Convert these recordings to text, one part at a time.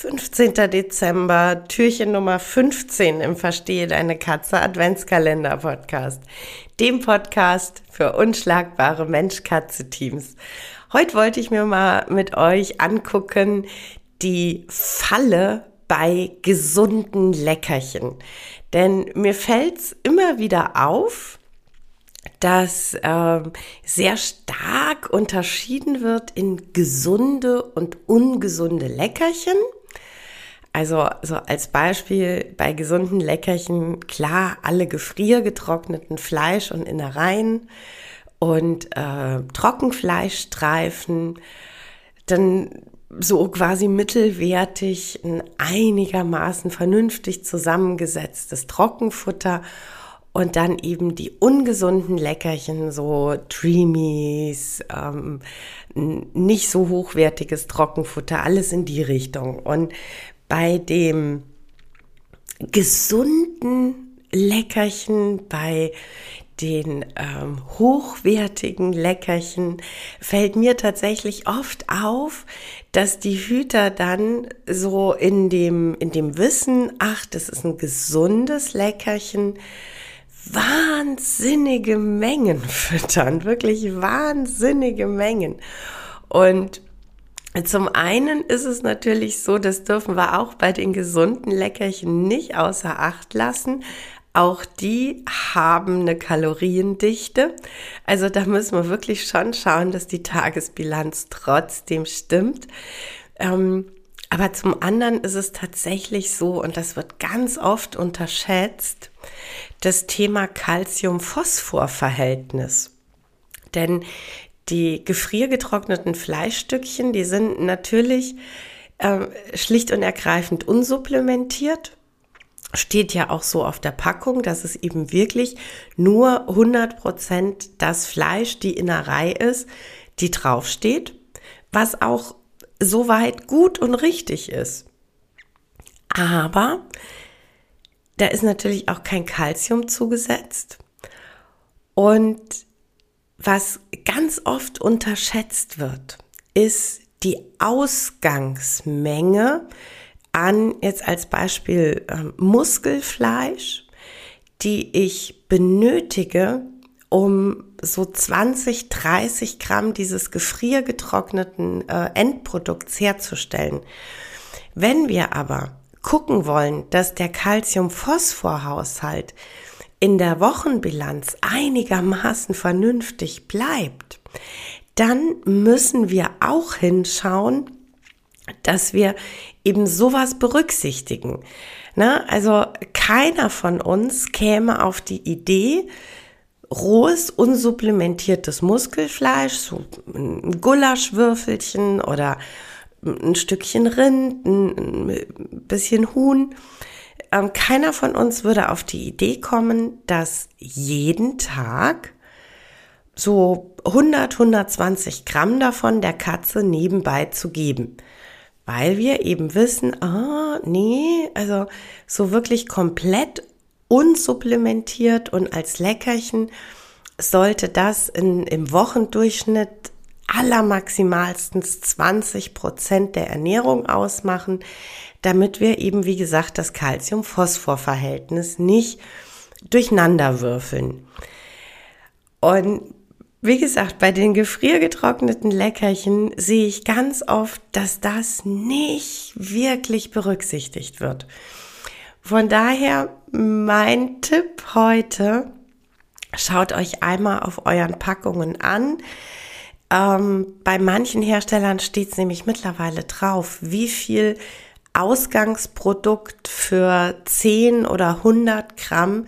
15. Dezember, Türchen Nummer 15 im Verstehe deine Katze Adventskalender Podcast. Dem Podcast für unschlagbare Mensch-Katze-Teams. Heute wollte ich mir mal mit euch angucken, die Falle bei gesunden Leckerchen. Denn mir fällt's immer wieder auf, dass äh, sehr stark unterschieden wird in gesunde und ungesunde Leckerchen. Also so als Beispiel bei gesunden Leckerchen, klar, alle gefriergetrockneten Fleisch und Innereien und äh, Trockenfleischstreifen, dann so quasi mittelwertig, ein einigermaßen vernünftig zusammengesetztes Trockenfutter und dann eben die ungesunden Leckerchen, so Dreamies, ähm, nicht so hochwertiges Trockenfutter, alles in die Richtung. Und bei dem gesunden Leckerchen, bei den ähm, hochwertigen Leckerchen fällt mir tatsächlich oft auf, dass die Hüter dann so in dem, in dem Wissen, ach, das ist ein gesundes Leckerchen, wahnsinnige Mengen füttern, wirklich wahnsinnige Mengen. Und zum einen ist es natürlich so, das dürfen wir auch bei den gesunden Leckerchen nicht außer Acht lassen. Auch die haben eine Kaloriendichte. Also da müssen wir wirklich schon schauen, dass die Tagesbilanz trotzdem stimmt. Ähm, aber zum anderen ist es tatsächlich so, und das wird ganz oft unterschätzt, das Thema Calcium-Phosphor-Verhältnis. Denn die gefriergetrockneten Fleischstückchen, die sind natürlich äh, schlicht und ergreifend unsupplementiert. Steht ja auch so auf der Packung, dass es eben wirklich nur 100 Prozent das Fleisch, die Innerei ist, die draufsteht, was auch soweit gut und richtig ist. Aber da ist natürlich auch kein Kalzium zugesetzt. Und was ganz oft unterschätzt wird, ist die Ausgangsmenge an, jetzt als Beispiel äh, Muskelfleisch, die ich benötige, um so 20, 30 Gramm dieses gefriergetrockneten äh, Endprodukts herzustellen. Wenn wir aber gucken wollen, dass der Calcium-Phosphor-Haushalt in der Wochenbilanz einigermaßen vernünftig bleibt, dann müssen wir auch hinschauen, dass wir eben sowas berücksichtigen. Na, also keiner von uns käme auf die Idee, rohes, unsupplementiertes Muskelfleisch, so ein Gulaschwürfelchen oder ein Stückchen Rind, ein bisschen Huhn. Ähm, keiner von uns würde auf die Idee kommen, dass jeden Tag so 100, 120 Gramm davon der Katze nebenbei zu geben. Weil wir eben wissen, ah, nee, also so wirklich komplett unsupplementiert und als Leckerchen sollte das in, im Wochendurchschnitt allermaximalstens 20 Prozent der Ernährung ausmachen, damit wir eben, wie gesagt, das Calcium-Phosphor-Verhältnis nicht durcheinander würfeln. Und wie gesagt, bei den gefriergetrockneten Leckerchen sehe ich ganz oft, dass das nicht wirklich berücksichtigt wird. Von daher mein Tipp heute, schaut euch einmal auf euren Packungen an. Ähm, bei manchen Herstellern steht es nämlich mittlerweile drauf, wie viel Ausgangsprodukt für 10 oder 100 Gramm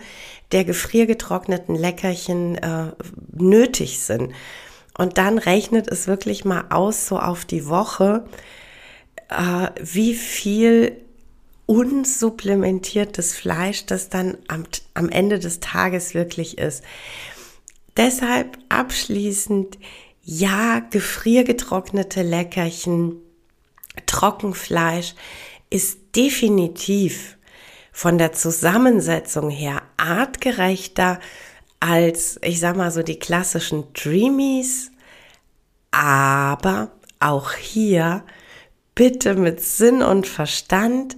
der gefriergetrockneten Leckerchen äh, nötig sind. Und dann rechnet es wirklich mal aus, so auf die Woche, äh, wie viel unsupplementiertes Fleisch das dann am, am Ende des Tages wirklich ist. Deshalb abschließend, ja, gefriergetrocknete Leckerchen, Trockenfleisch ist definitiv von der Zusammensetzung her artgerechter als, ich sag mal so, die klassischen Dreamies. Aber auch hier bitte mit Sinn und Verstand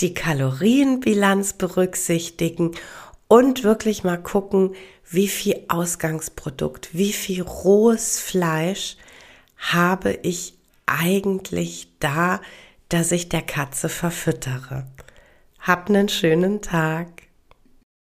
die Kalorienbilanz berücksichtigen und wirklich mal gucken, wie viel Ausgangsprodukt, wie viel rohes Fleisch habe ich eigentlich da, dass ich der Katze verfüttere. Hab einen schönen Tag.